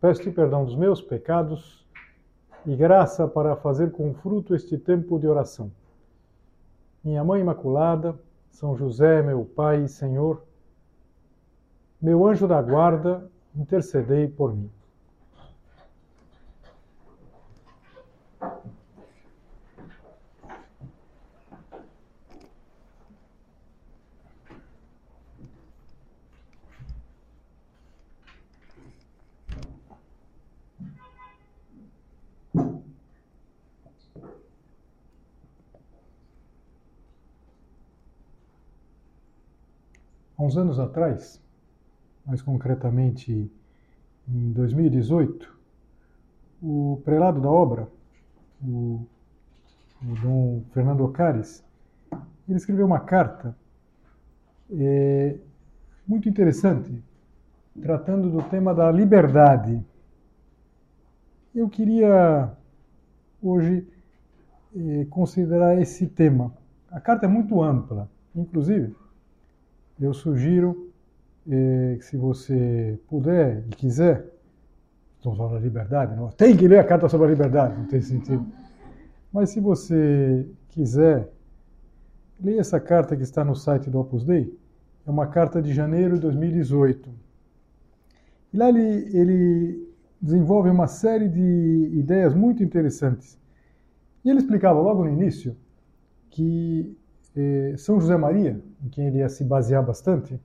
Peço-te perdão dos meus pecados e graça para fazer com fruto este tempo de oração. Minha Mãe Imaculada, São José, meu Pai e Senhor, meu anjo da guarda, intercedei por mim. Há uns anos atrás, mais concretamente em 2018, o prelado da obra, o, o Dom Fernando Ocares, ele escreveu uma carta é, muito interessante, tratando do tema da liberdade. Eu queria hoje é, considerar esse tema. A carta é muito ampla, inclusive, eu sugiro que se você puder e quiser, estamos falando da liberdade, não? tem que ler a Carta sobre a Liberdade, não tem sentido. Mas se você quiser, leia essa carta que está no site do Opus Dei. É uma carta de janeiro de 2018. E lá ele, ele desenvolve uma série de ideias muito interessantes. E ele explicava logo no início que eh, São José Maria, em quem ele ia se basear bastante,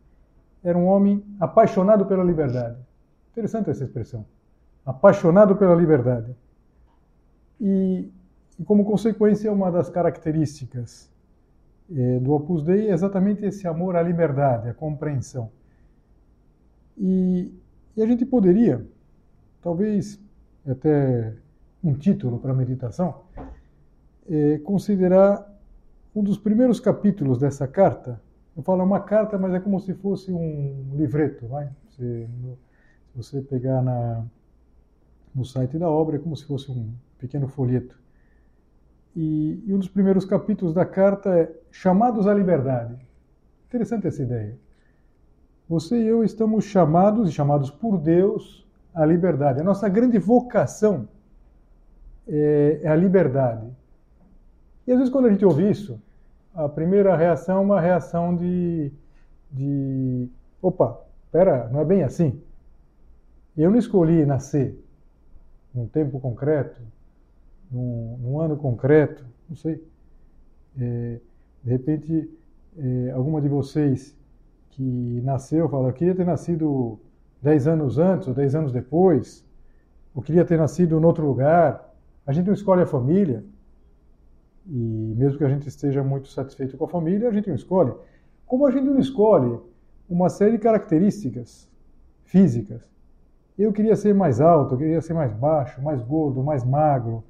era um homem apaixonado pela liberdade. Interessante essa expressão. Apaixonado pela liberdade. E, e como consequência, uma das características eh, do Opus Dei é exatamente esse amor à liberdade, à compreensão. E, e a gente poderia, talvez até um título para a meditação, eh, considerar um dos primeiros capítulos dessa carta, eu falo é uma carta, mas é como se fosse um livreto, vai? Se, você pegar na, no site da obra, é como se fosse um pequeno folheto. E, e um dos primeiros capítulos da carta é Chamados à Liberdade. Interessante essa ideia. Você e eu estamos chamados e chamados por Deus à liberdade. A nossa grande vocação é, é a liberdade. E às vezes quando a gente ouve isso, a primeira reação é uma reação de, de opa, pera, não é bem assim. Eu não escolhi nascer num tempo concreto, num, num ano concreto, não sei. É, de repente, é, alguma de vocês que nasceu fala, eu queria ter nascido 10 anos antes ou 10 anos depois, ou queria ter nascido em outro lugar. A gente não escolhe a família, e mesmo que a gente esteja muito satisfeito com a família, a gente não escolhe. Como a gente não escolhe uma série de características físicas. Eu queria ser mais alto, eu queria ser mais baixo, mais gordo, mais magro.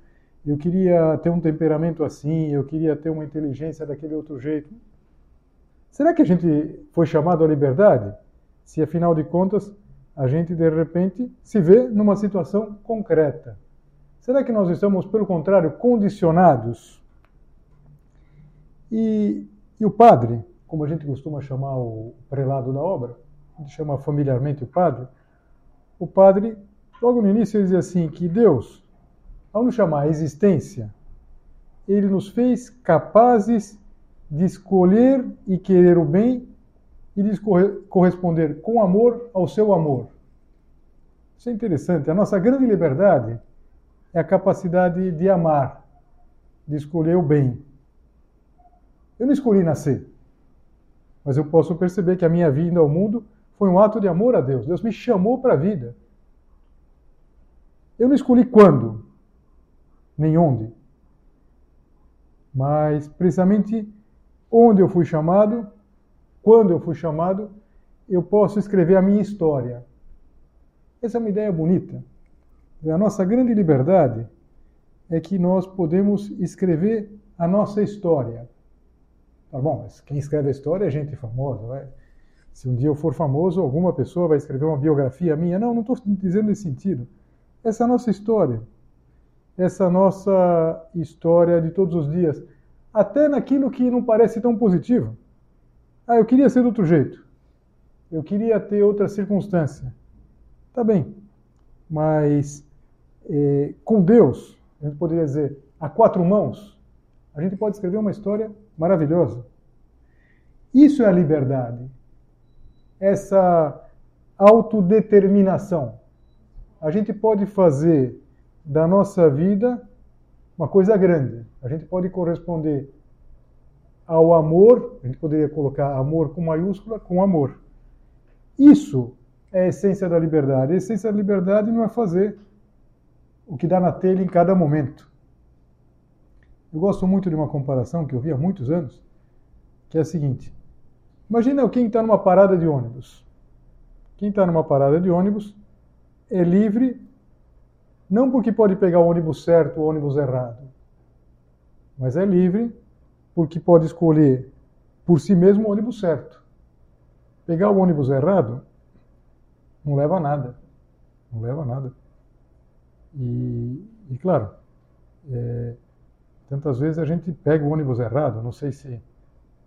Eu queria ter um temperamento assim, eu queria ter uma inteligência daquele outro jeito. Será que a gente foi chamado à liberdade? Se afinal de contas a gente de repente se vê numa situação concreta. Será que nós estamos, pelo contrário, condicionados e, e o padre, como a gente costuma chamar o prelado da obra, chama familiarmente o padre, o padre, logo no início, ele dizia assim: que Deus, ao nos chamar a existência, ele nos fez capazes de escolher e querer o bem e de corresponder com amor ao seu amor. Isso é interessante. A nossa grande liberdade é a capacidade de amar, de escolher o bem. Eu não escolhi nascer, mas eu posso perceber que a minha vinda ao mundo foi um ato de amor a Deus. Deus me chamou para a vida. Eu não escolhi quando, nem onde, mas precisamente onde eu fui chamado, quando eu fui chamado, eu posso escrever a minha história. Essa é uma ideia bonita. A nossa grande liberdade é que nós podemos escrever a nossa história. Bom, mas quem escreve a história é gente famosa, vai. Se um dia eu for famoso, alguma pessoa vai escrever uma biografia minha. Não, não estou dizendo nesse sentido. Essa nossa história. Essa nossa história de todos os dias. Até naquilo que não parece tão positivo. Ah, eu queria ser de outro jeito. Eu queria ter outra circunstância. Tá bem. Mas é, com Deus, a gente poderia dizer, a quatro mãos, a gente pode escrever uma história maravilhosa. Isso é a liberdade essa autodeterminação. A gente pode fazer da nossa vida uma coisa grande. A gente pode corresponder ao amor, a gente poderia colocar amor com maiúscula, com amor. Isso é a essência da liberdade. A essência da liberdade não é fazer o que dá na telha em cada momento. Eu gosto muito de uma comparação que eu vi há muitos anos, que é a seguinte: Imagina quem está numa parada de ônibus. Quem está numa parada de ônibus é livre, não porque pode pegar o ônibus certo ou o ônibus errado, mas é livre porque pode escolher por si mesmo o ônibus certo. Pegar o ônibus errado não leva a nada. Não leva a nada. E, e claro, é, tantas vezes a gente pega o ônibus errado, não sei se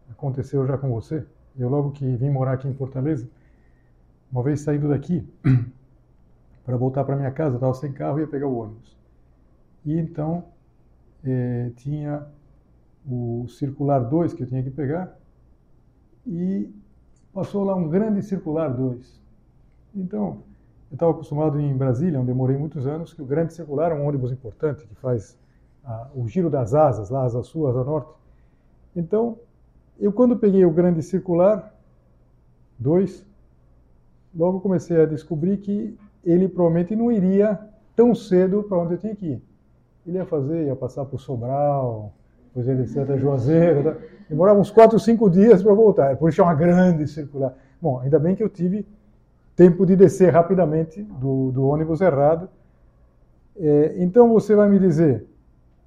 aconteceu já com você. Eu logo que vim morar aqui em Fortaleza, uma vez saindo daqui para voltar para minha casa, estava sem carro e ia pegar o ônibus. E então é, tinha o circular 2 que eu tinha que pegar e passou lá um grande circular 2. Então, eu estava acostumado em Brasília, onde eu morei muitos anos, que o grande circular é um ônibus importante que faz a, o giro das asas, lá asa sul, asa norte. Então, eu, quando peguei o grande circular, 2, logo comecei a descobrir que ele provavelmente não iria tão cedo para onde eu tinha que ir. Ele ia fazer, ia passar por Sobral, depois ia descer até Juazeiro. Tá? Demorava uns 4 ou 5 dias para voltar. Por isso é uma grande circular. Bom, ainda bem que eu tive tempo de descer rapidamente do, do ônibus errado. É, então você vai me dizer,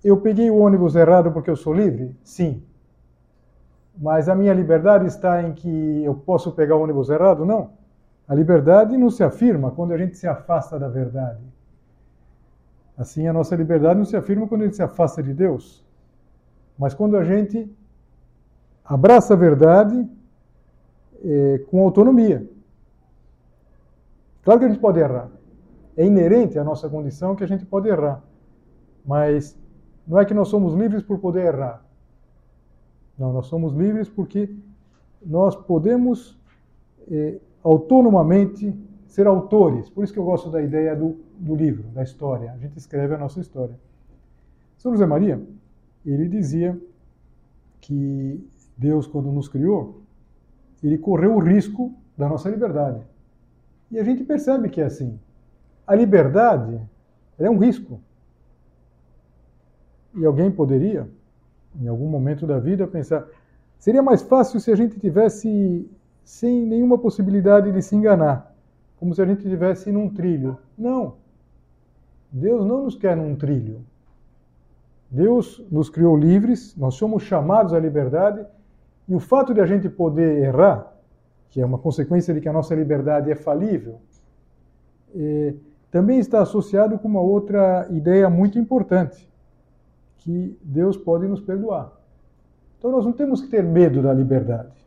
eu peguei o ônibus errado porque eu sou livre? Sim. Mas a minha liberdade está em que eu posso pegar o ônibus errado? Não. A liberdade não se afirma quando a gente se afasta da verdade. Assim, a nossa liberdade não se afirma quando a gente se afasta de Deus. Mas quando a gente abraça a verdade é, com autonomia. Claro que a gente pode errar. É inerente à nossa condição que a gente pode errar. Mas não é que nós somos livres por poder errar. Não, nós somos livres porque nós podemos eh, autonomamente ser autores. Por isso que eu gosto da ideia do, do livro, da história. A gente escreve a nossa história. São José Maria, ele dizia que Deus, quando nos criou, ele correu o risco da nossa liberdade. E a gente percebe que é assim. A liberdade é um risco. E alguém poderia em algum momento da vida, pensar: seria mais fácil se a gente tivesse sem nenhuma possibilidade de se enganar, como se a gente tivesse num trilho. Não. Deus não nos quer num trilho. Deus nos criou livres, nós somos chamados à liberdade, e o fato de a gente poder errar, que é uma consequência de que a nossa liberdade é falível, é, também está associado com uma outra ideia muito importante que Deus pode nos perdoar. Então nós não temos que ter medo da liberdade.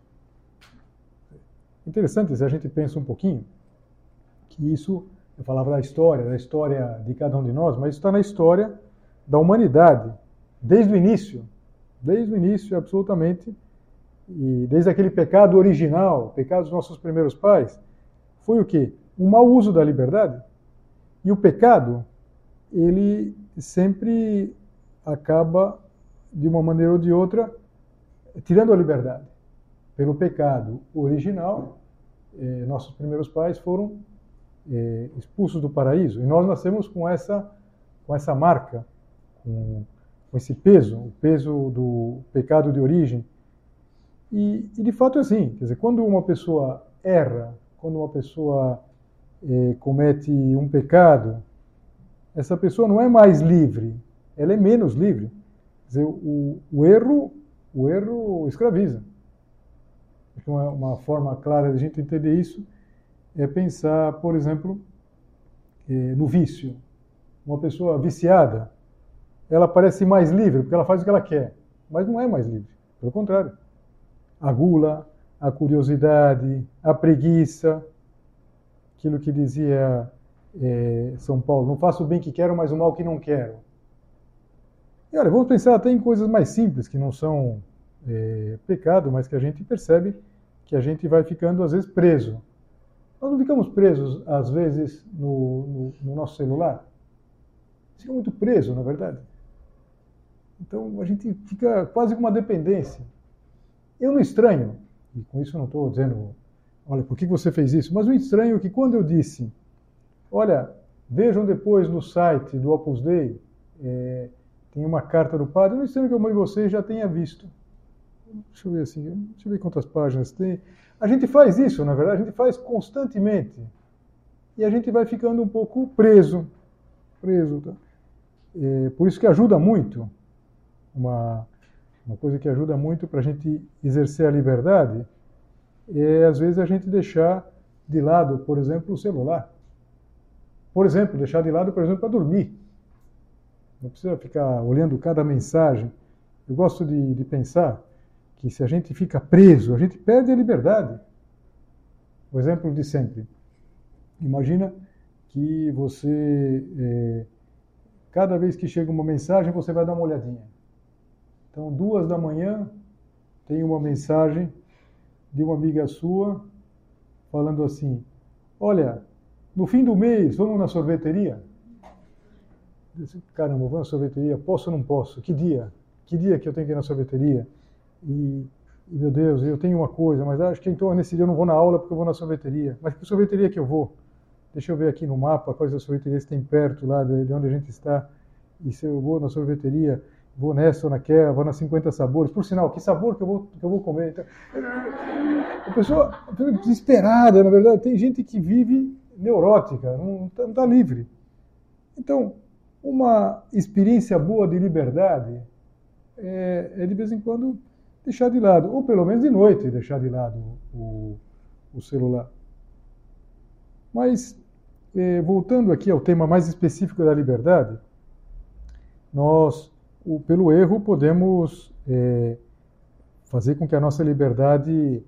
Interessante se a gente pensa um pouquinho que isso, eu falava da história, da história de cada um de nós, mas isso está na história da humanidade, desde o início, desde o início absolutamente, e desde aquele pecado original, o pecado dos nossos primeiros pais, foi o quê? Um mau uso da liberdade. E o pecado, ele sempre acaba, de uma maneira ou de outra, tirando a liberdade. Pelo pecado original, eh, nossos primeiros pais foram eh, expulsos do paraíso. E nós nascemos com essa, com essa marca, com, com esse peso, o peso do pecado de origem. E, e, de fato é assim, quer dizer, quando uma pessoa erra, quando uma pessoa eh, comete um pecado, essa pessoa não é mais livre, ela é menos livre. Quer dizer, o, o erro, o erro escraviza. Uma, uma forma clara de a gente entender isso é pensar, por exemplo, eh, no vício. Uma pessoa viciada, ela parece mais livre porque ela faz o que ela quer, mas não é mais livre. Pelo contrário. A gula, a curiosidade, a preguiça, aquilo que dizia é, São Paulo, não faço o bem que quero, mas o mal que não quero. E olha, vamos pensar até em coisas mais simples, que não são é, pecado, mas que a gente percebe que a gente vai ficando, às vezes, preso. Nós não ficamos presos, às vezes, no, no, no nosso celular? Fica muito preso, na verdade. Então, a gente fica quase com uma dependência. Eu não estranho e com isso eu não estou dizendo, olha, por que você fez isso? Mas o estranho é que quando eu disse, olha, vejam depois no site do Opus Dei, é, tem uma carta do padre, não estranho que eu e você já tenha visto. Deixa eu ver assim, deixa eu ver quantas páginas tem. A gente faz isso, na verdade, a gente faz constantemente. E a gente vai ficando um pouco preso. Preso. Tá? É, por isso que ajuda muito uma uma coisa que ajuda muito para a gente exercer a liberdade é, às vezes, a gente deixar de lado, por exemplo, o celular. Por exemplo, deixar de lado, por exemplo, para dormir. Não precisa ficar olhando cada mensagem. Eu gosto de, de pensar que se a gente fica preso, a gente perde a liberdade. O exemplo de sempre. Imagina que você, é, cada vez que chega uma mensagem, você vai dar uma olhadinha. Então, duas da manhã, tem uma mensagem de uma amiga sua falando assim: Olha, no fim do mês, vamos na sorveteria? Disse, Caramba, vou na sorveteria? Posso ou não posso? Que dia? Que dia que eu tenho que ir na sorveteria? E, e meu Deus, eu tenho uma coisa, mas acho que então nesse dia eu não vou na aula porque eu vou na sorveteria. Mas que sorveteria que eu vou? Deixa eu ver aqui no mapa quais as sorveterias tem perto lá de onde a gente está. E se eu vou na sorveteria, vou nessa ou naquela, vou nas 50 sabores. Por sinal, que sabor que eu vou, que eu vou comer? Então, a pessoa desesperada, na verdade. Tem gente que vive neurótica, não está tá livre. Então, uma experiência boa de liberdade é, é, de vez em quando deixar de lado, ou pelo menos de noite deixar de lado o, o celular. Mas, é, voltando aqui ao tema mais específico da liberdade, nós o, pelo erro, podemos é, fazer com que a nossa liberdade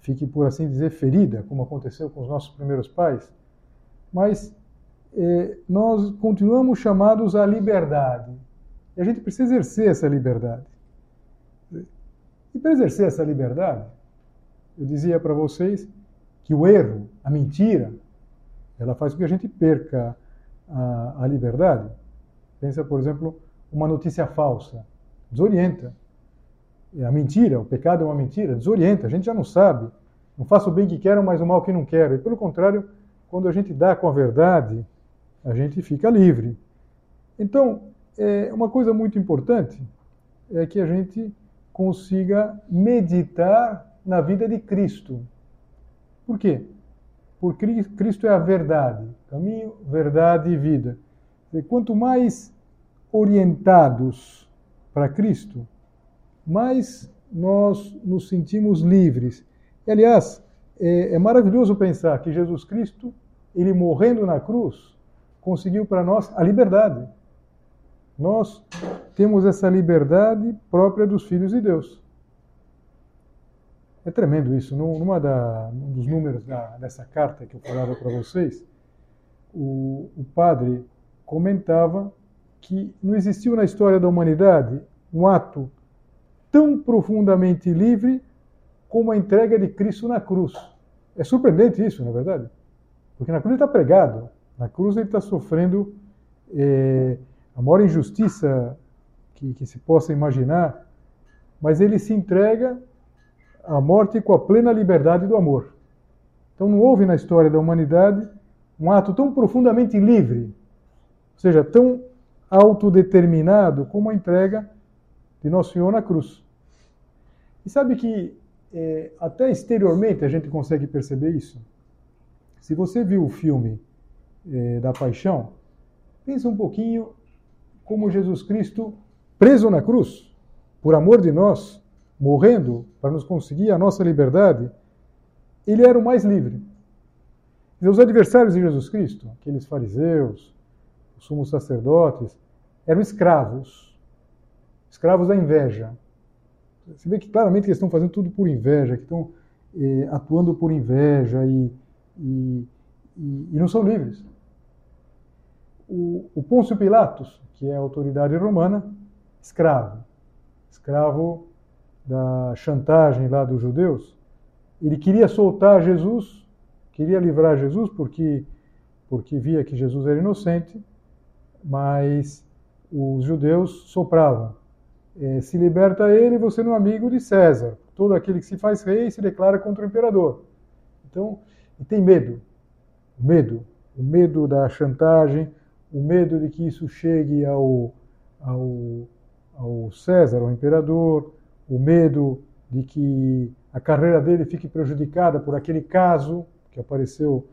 fique, por assim dizer, ferida, como aconteceu com os nossos primeiros pais. Mas nós continuamos chamados à liberdade. E a gente precisa exercer essa liberdade. E para exercer essa liberdade, eu dizia para vocês que o erro, a mentira, ela faz com que a gente perca a, a liberdade. Pensa, por exemplo, uma notícia falsa. Desorienta. É a mentira, o pecado é uma mentira, desorienta. A gente já não sabe. Não faço o bem que quero, mas o mal que não quero. E pelo contrário, quando a gente dá com a verdade, a gente fica livre. Então, é uma coisa muito importante é que a gente consiga meditar na vida de Cristo. Por quê? Porque Cristo é a verdade, caminho, verdade e vida. E quanto mais orientados para Cristo, mais nós nos sentimos livres. E, aliás, é, é maravilhoso pensar que Jesus Cristo, ele morrendo na cruz, conseguiu para nós a liberdade. Nós temos essa liberdade própria dos filhos de Deus. É tremendo isso. Numa da, dos números da, dessa carta que eu falava para vocês, o, o padre comentava que não existiu na história da humanidade um ato tão profundamente livre como a entrega de Cristo na cruz. É surpreendente isso, na é verdade, porque na cruz está pregado, na cruz ele está sofrendo é, a maior injustiça que, que se possa imaginar, mas ele se entrega à morte com a plena liberdade do amor. Então não houve na história da humanidade um ato tão profundamente livre, ou seja, tão autodeterminado como a entrega de Nosso Senhor na cruz. E sabe que é, até exteriormente a gente consegue perceber isso? Se você viu o filme é, da Paixão, Pensa um pouquinho como Jesus Cristo, preso na cruz, por amor de nós, morrendo para nos conseguir a nossa liberdade, ele era o mais livre. E os adversários de Jesus Cristo, aqueles fariseus, os sumos sacerdotes, eram escravos, escravos da inveja. Você vê que claramente eles estão fazendo tudo por inveja, que estão eh, atuando por inveja e, e, e, e não são livres. O, o Pôncio Pilatos, que é a autoridade romana, escravo, escravo da chantagem lá dos judeus, ele queria soltar Jesus, queria livrar Jesus porque porque via que Jesus era inocente, mas os judeus sopravam: é, se liberta ele, você não é amigo de César. Todo aquele que se faz rei se declara contra o imperador. Então, e tem medo, medo, o medo da chantagem, o medo de que isso chegue ao, ao, ao César, ao imperador, o medo de que a carreira dele fique prejudicada por aquele caso que apareceu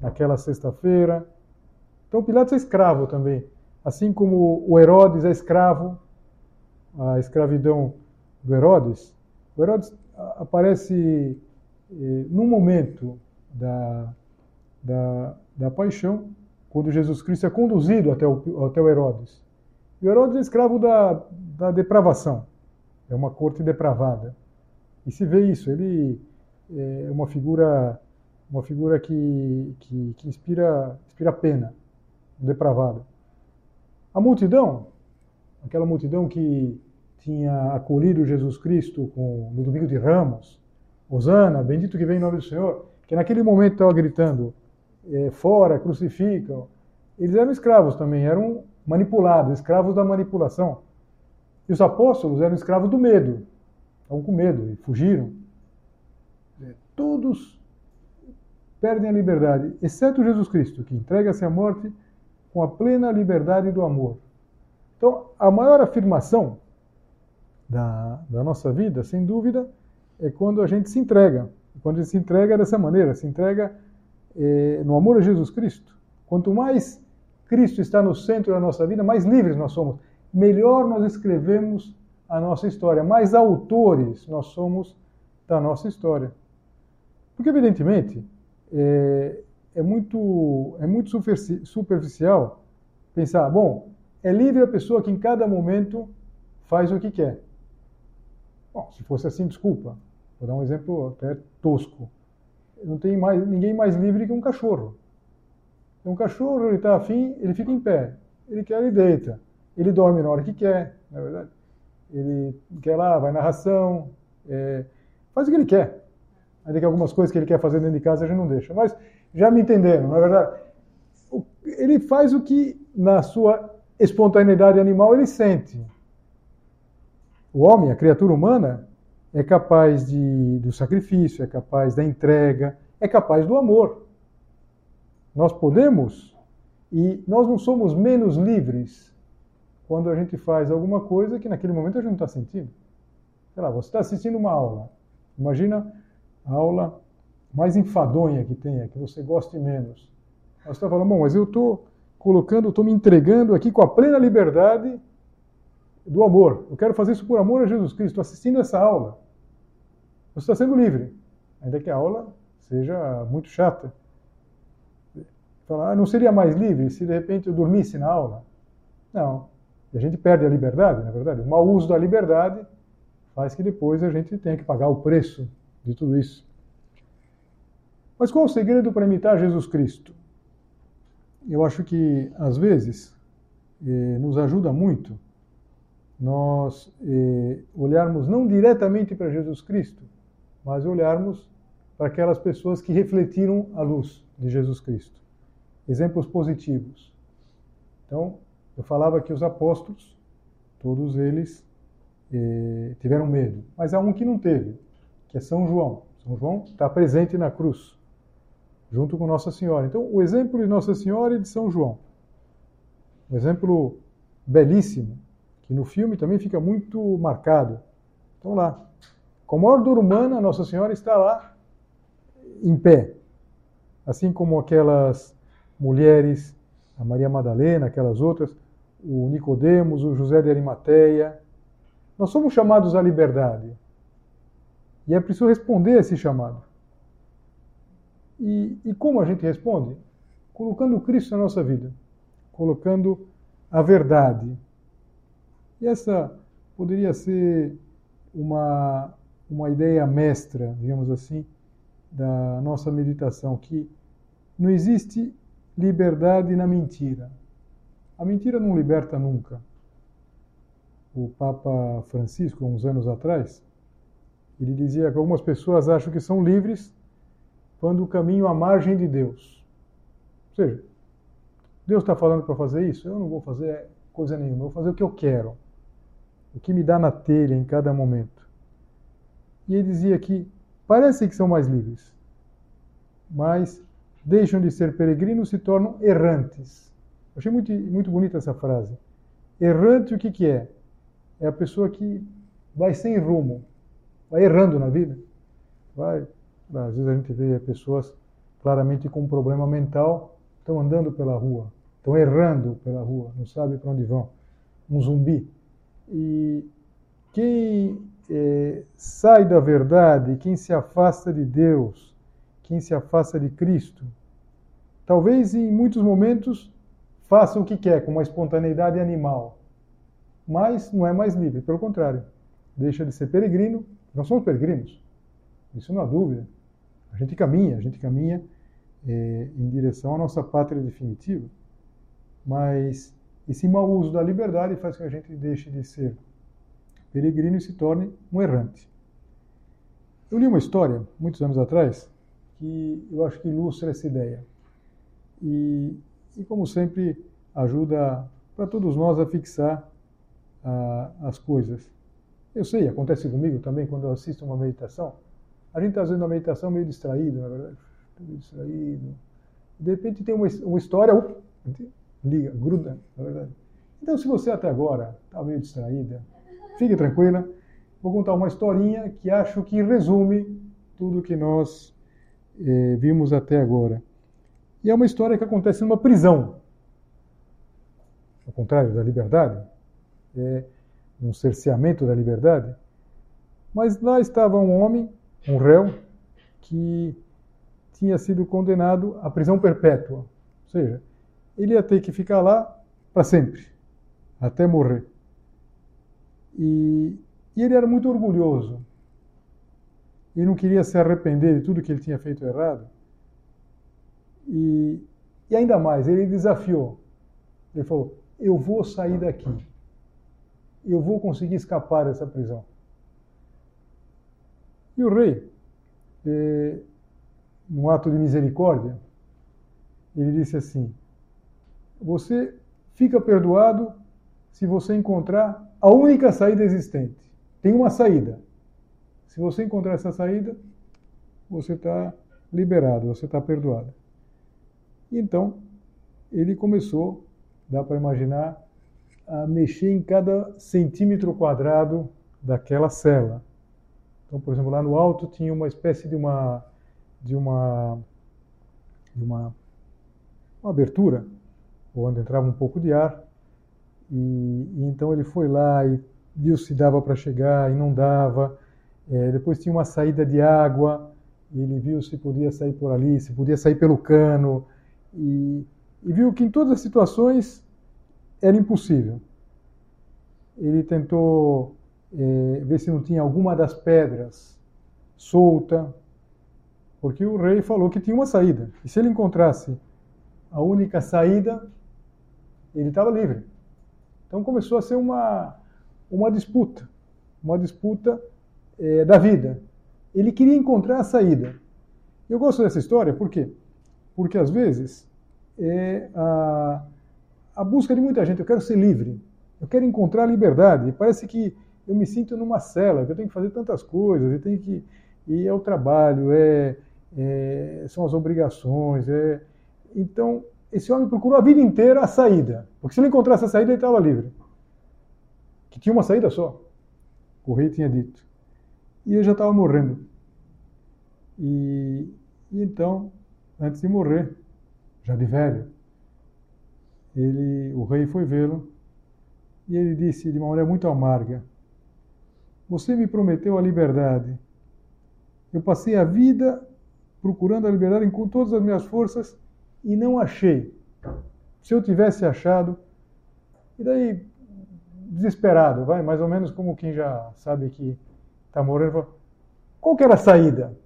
naquela sexta-feira. Então Pilatos é escravo também, assim como o Herodes é escravo, a escravidão do Herodes. O Herodes aparece eh, num momento da, da, da paixão, quando Jesus Cristo é conduzido até o, até o Herodes. E o Herodes é escravo da, da depravação, é uma corte depravada. E se vê isso, ele é uma figura, uma figura que, que, que inspira, inspira pena, depravada. A multidão, aquela multidão que tinha acolhido Jesus Cristo com, no domingo de Ramos, Osana, bendito que vem em nome do Senhor, que naquele momento estava gritando, é, fora, crucificam. Eles eram escravos também, eram manipulados, escravos da manipulação. E os apóstolos eram escravos do medo estavam com medo e fugiram. Todos perdem a liberdade, exceto Jesus Cristo, que entrega-se à morte com a plena liberdade do amor. Então, a maior afirmação da, da nossa vida, sem dúvida, é quando a gente se entrega. Quando a gente se entrega dessa maneira, se entrega no amor a Jesus Cristo. Quanto mais Cristo está no centro da nossa vida, mais livres nós somos. Melhor nós escrevemos a nossa história, mais autores nós somos da nossa história. Porque, evidentemente, é, é muito, é muito superficial pensar, bom, é livre a pessoa que em cada momento faz o que quer. Bom, se fosse assim, desculpa, vou dar um exemplo até tosco. Não tem mais, ninguém mais livre que um cachorro. Um cachorro, ele está afim, ele fica em pé. Ele quer, ele deita. Ele dorme na hora que quer, na é verdade ele quer lá, vai na ração, é, faz o que ele quer. Ainda que algumas coisas que ele quer fazer dentro de casa a gente não deixa. Mas já me entenderam, não é verdade? Ele faz o que, na sua espontaneidade animal, ele sente. O homem, a criatura humana, é capaz de, do sacrifício, é capaz da entrega, é capaz do amor. Nós podemos, e nós não somos menos livres quando a gente faz alguma coisa que naquele momento a gente não está sentindo. Sei lá, você está assistindo uma aula. Imagina a aula mais enfadonha que tenha, que você goste menos. Você está falando, bom, mas eu estou colocando, estou me entregando aqui com a plena liberdade do amor. Eu quero fazer isso por amor a Jesus Cristo. Assistindo essa aula. Você está sendo livre, ainda que a aula seja muito chata. Falar, ah, não seria mais livre se de repente eu dormisse na aula? Não. E a gente perde a liberdade, na é verdade. O mau uso da liberdade faz que depois a gente tenha que pagar o preço de tudo isso. Mas qual o segredo para imitar Jesus Cristo? Eu acho que, às vezes, eh, nos ajuda muito nós eh, olharmos não diretamente para Jesus Cristo, mas olharmos para aquelas pessoas que refletiram a luz de Jesus Cristo. Exemplos positivos. Então, eu falava que os apóstolos, todos eles eh, tiveram medo, mas há um que não teve, que é São João. São João está presente na cruz, junto com Nossa Senhora. Então, o exemplo de Nossa Senhora e de São João. Um exemplo belíssimo, que no filme também fica muito marcado. Então, lá, com a maior dor humana, Nossa Senhora está lá, em pé. Assim como aquelas mulheres a Maria Madalena, aquelas outras, o Nicodemos, o José de Arimateia. Nós somos chamados à liberdade. E é preciso responder a esse chamado. E, e como a gente responde? Colocando Cristo na nossa vida, colocando a verdade. E essa poderia ser uma, uma ideia mestra, digamos assim, da nossa meditação, que não existe liberdade na mentira. A mentira não liberta nunca. O Papa Francisco, uns anos atrás, ele dizia que algumas pessoas acham que são livres quando caminham à margem de Deus. Ou seja, Deus está falando para fazer isso, eu não vou fazer coisa nenhuma, eu vou fazer o que eu quero, o que me dá na telha em cada momento. E ele dizia que parecem que são mais livres, mas deixam de ser peregrinos se tornam errantes. Achei muito, muito bonita essa frase. Errante o que, que é? É a pessoa que vai sem rumo, vai errando na vida. Vai, às vezes a gente vê pessoas claramente com um problema mental, estão andando pela rua, estão errando pela rua, não sabe para onde vão. Um zumbi. E quem é, sai da verdade, quem se afasta de Deus, quem se afasta de Cristo, talvez em muitos momentos faça o que quer, com uma espontaneidade animal, mas não é mais livre, pelo contrário, deixa de ser peregrino. Nós somos peregrinos, isso não há dúvida. A gente caminha, a gente caminha é, em direção à nossa pátria definitiva, mas esse mau uso da liberdade faz com que a gente deixe de ser peregrino e se torne um errante. Eu li uma história, muitos anos atrás, que eu acho que ilustra essa ideia. E, e como sempre, ajuda para todos nós a fixar a, as coisas. Eu sei, acontece comigo também quando eu assisto uma meditação. A gente está fazendo uma meditação meio distraído, na verdade. Meio distraído. De repente tem uma, uma história, liga, gruda, na verdade. Então, se você até agora está meio distraída, fique tranquila. Vou contar uma historinha que acho que resume tudo que nós eh, vimos até agora. E é uma história que acontece numa prisão. Ao contrário da liberdade, é um cerceamento da liberdade. Mas lá estava um homem, um réu, que tinha sido condenado à prisão perpétua. Ou seja, ele ia ter que ficar lá para sempre, até morrer. E, e ele era muito orgulhoso. E não queria se arrepender de tudo que ele tinha feito errado. E, e ainda mais, ele desafiou. Ele falou: Eu vou sair daqui. Eu vou conseguir escapar dessa prisão. E o rei, eh, num ato de misericórdia, ele disse assim: Você fica perdoado se você encontrar a única saída existente. Tem uma saída. Se você encontrar essa saída, você está liberado, você está perdoado. Então ele começou, dá para imaginar, a mexer em cada centímetro quadrado daquela cela. Então, por exemplo, lá no alto tinha uma espécie de uma de uma de uma, uma abertura onde entrava um pouco de ar e, e então ele foi lá e viu se dava para chegar e não dava. É, depois tinha uma saída de água e ele viu se podia sair por ali, se podia sair pelo cano e, e viu que em todas as situações era impossível. Ele tentou é, ver se não tinha alguma das pedras solta, porque o rei falou que tinha uma saída. E se ele encontrasse a única saída, ele estava livre. Então começou a ser uma, uma disputa, uma disputa é, da vida. Ele queria encontrar a saída. Eu gosto dessa história, por quê? Porque às vezes é a, a busca de muita gente. Eu quero ser livre, eu quero encontrar a liberdade. Parece que eu me sinto numa cela, que eu tenho que fazer tantas coisas, eu tenho que e é o trabalho, é, é, são as obrigações. É... Então, esse homem procurou a vida inteira a saída, porque se ele encontrasse a saída, ele estava livre. Que tinha uma saída só. O rei tinha dito. E ele já estava morrendo. E, e então, antes de morrer, já de velho. ele, o rei foi vê-lo e ele disse de uma maneira muito amarga: Você me prometeu a liberdade. Eu passei a vida procurando a liberdade com todas as minhas forças e não achei. Se eu tivesse achado, e daí desesperado, vai, mais ou menos como quem já sabe que está morrendo, qual que era a saída?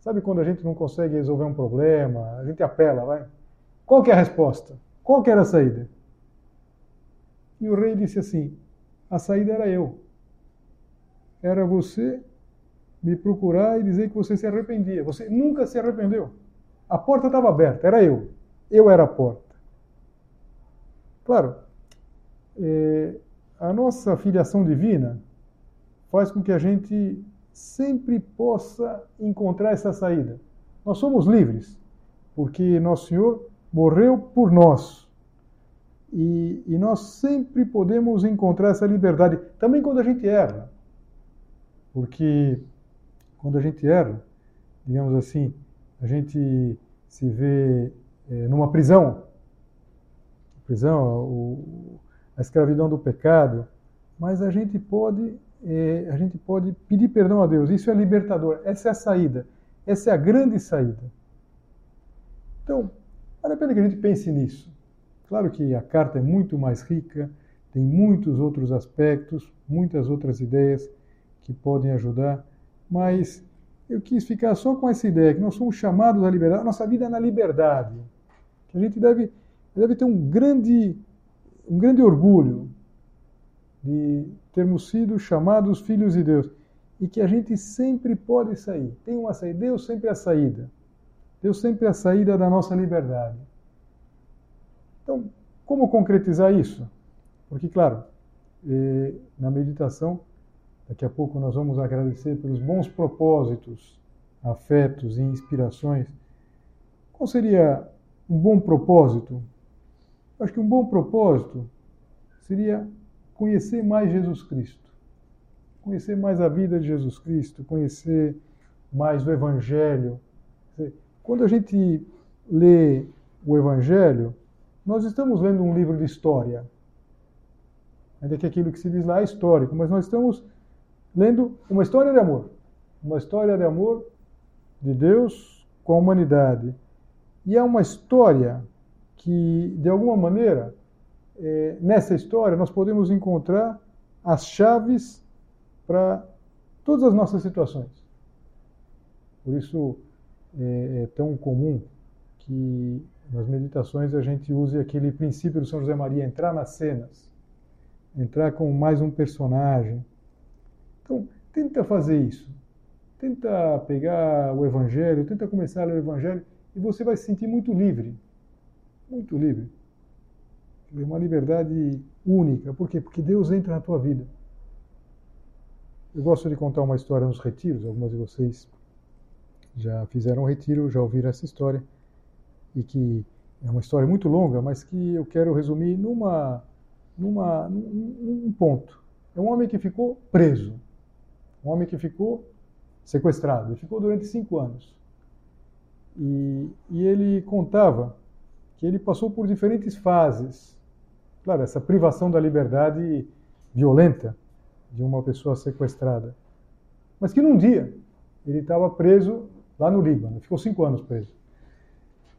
Sabe quando a gente não consegue resolver um problema, a gente apela, vai? Qual que é a resposta? Qual que era a saída? E o rei disse assim: a saída era eu. Era você me procurar e dizer que você se arrependia. Você nunca se arrependeu. A porta estava aberta, era eu. Eu era a porta. Claro, é, a nossa filiação divina faz com que a gente sempre possa encontrar essa saída. Nós somos livres, porque Nosso Senhor morreu por nós. E, e, nós sempre podemos encontrar essa liberdade, também quando a gente erra. Porque quando a gente erra, digamos assim, a gente se vê é, numa prisão, prisão, o, a escravidão do pecado, mas a gente pode é, a gente pode pedir perdão a Deus. Isso é libertador. Essa é a saída. Essa é a grande saída. Então, vale a pena que a gente pense nisso. Claro que a carta é muito mais rica, tem muitos outros aspectos, muitas outras ideias que podem ajudar, mas eu quis ficar só com essa ideia que nós somos chamados à liberdade, nossa vida é na liberdade. Que a gente deve, deve ter um grande, um grande orgulho de termos sido chamados filhos de Deus e que a gente sempre pode sair. Tem uma saída. Deus sempre é a saída. Deus sempre é a saída da nossa liberdade. Então, como concretizar isso? Porque, claro, eh, na meditação, daqui a pouco nós vamos agradecer pelos bons propósitos, afetos e inspirações. Qual seria um bom propósito? Acho que um bom propósito seria conhecer mais Jesus Cristo, conhecer mais a vida de Jesus Cristo, conhecer mais o Evangelho. Quando a gente lê o Evangelho, nós estamos lendo um livro de história. Ainda que aquilo que se diz lá é histórico, mas nós estamos lendo uma história de amor. Uma história de amor de Deus com a humanidade. E é uma história que, de alguma maneira, é, nessa história nós podemos encontrar as chaves para todas as nossas situações. Por isso é, é, tão comum que nas meditações a gente use aquele princípio do São José Maria, entrar nas cenas, entrar com mais um personagem. Então, tenta fazer isso. Tenta pegar o Evangelho, tenta começar a ler o Evangelho e você vai se sentir muito livre. Muito livre. É uma liberdade única. Por quê? Porque Deus entra na tua vida. Eu gosto de contar uma história nos retiros. Algumas de vocês já fizeram um retiro, já ouviram essa história. E que é uma história muito longa, mas que eu quero resumir numa, numa, num, num ponto. É um homem que ficou preso. Um homem que ficou sequestrado. Ele ficou durante cinco anos. E, e ele contava que ele passou por diferentes fases Claro, essa privação da liberdade violenta de uma pessoa sequestrada. Mas que num dia ele estava preso lá no Líbano, ficou cinco anos preso.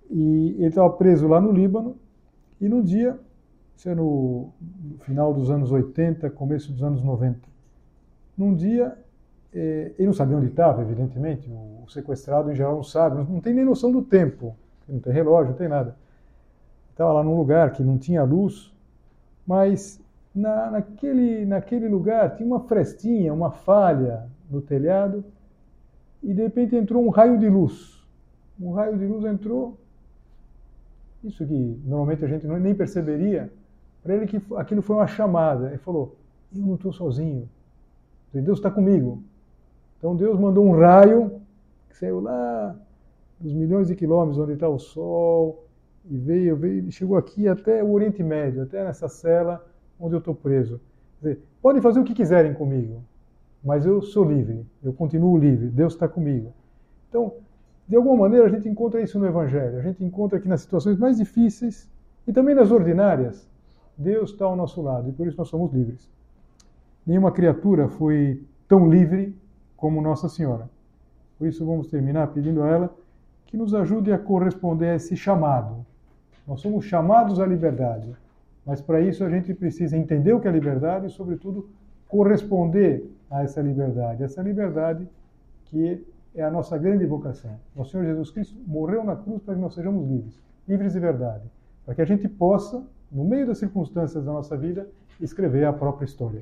E ele estava preso lá no Líbano, e num dia, isso é no final dos anos 80, começo dos anos 90, num dia, ele não sabia onde estava, evidentemente, o sequestrado em geral não sabe, não tem nem noção do tempo, não tem relógio, não tem nada. Estava lá num lugar que não tinha luz, mas na, naquele, naquele lugar tinha uma frestinha, uma falha no telhado, e de repente entrou um raio de luz. Um raio de luz entrou, isso que normalmente a gente nem perceberia, para ele que aquilo foi uma chamada. Ele falou: Eu não estou sozinho, Deus está comigo. Então Deus mandou um raio que saiu lá dos milhões de quilômetros onde está o Sol, e veio, veio, chegou aqui até o Oriente Médio, até nessa cela onde eu estou preso. Dizer, podem fazer o que quiserem comigo, mas eu sou livre, eu continuo livre, Deus está comigo. Então, de alguma maneira, a gente encontra isso no Evangelho. A gente encontra que nas situações mais difíceis, E também nas ordinárias, Deus está ao nosso lado e por isso nós somos livres. Nenhuma criatura foi tão livre como Nossa Senhora. Por isso vamos terminar pedindo a ela que nos ajude a corresponder a esse chamado. Nós somos chamados à liberdade, mas para isso a gente precisa entender o que é liberdade e, sobretudo, corresponder a essa liberdade. Essa liberdade que é a nossa grande vocação. Nosso Senhor Jesus Cristo morreu na cruz para que nós sejamos livres, livres de verdade, para que a gente possa, no meio das circunstâncias da nossa vida, escrever a própria história.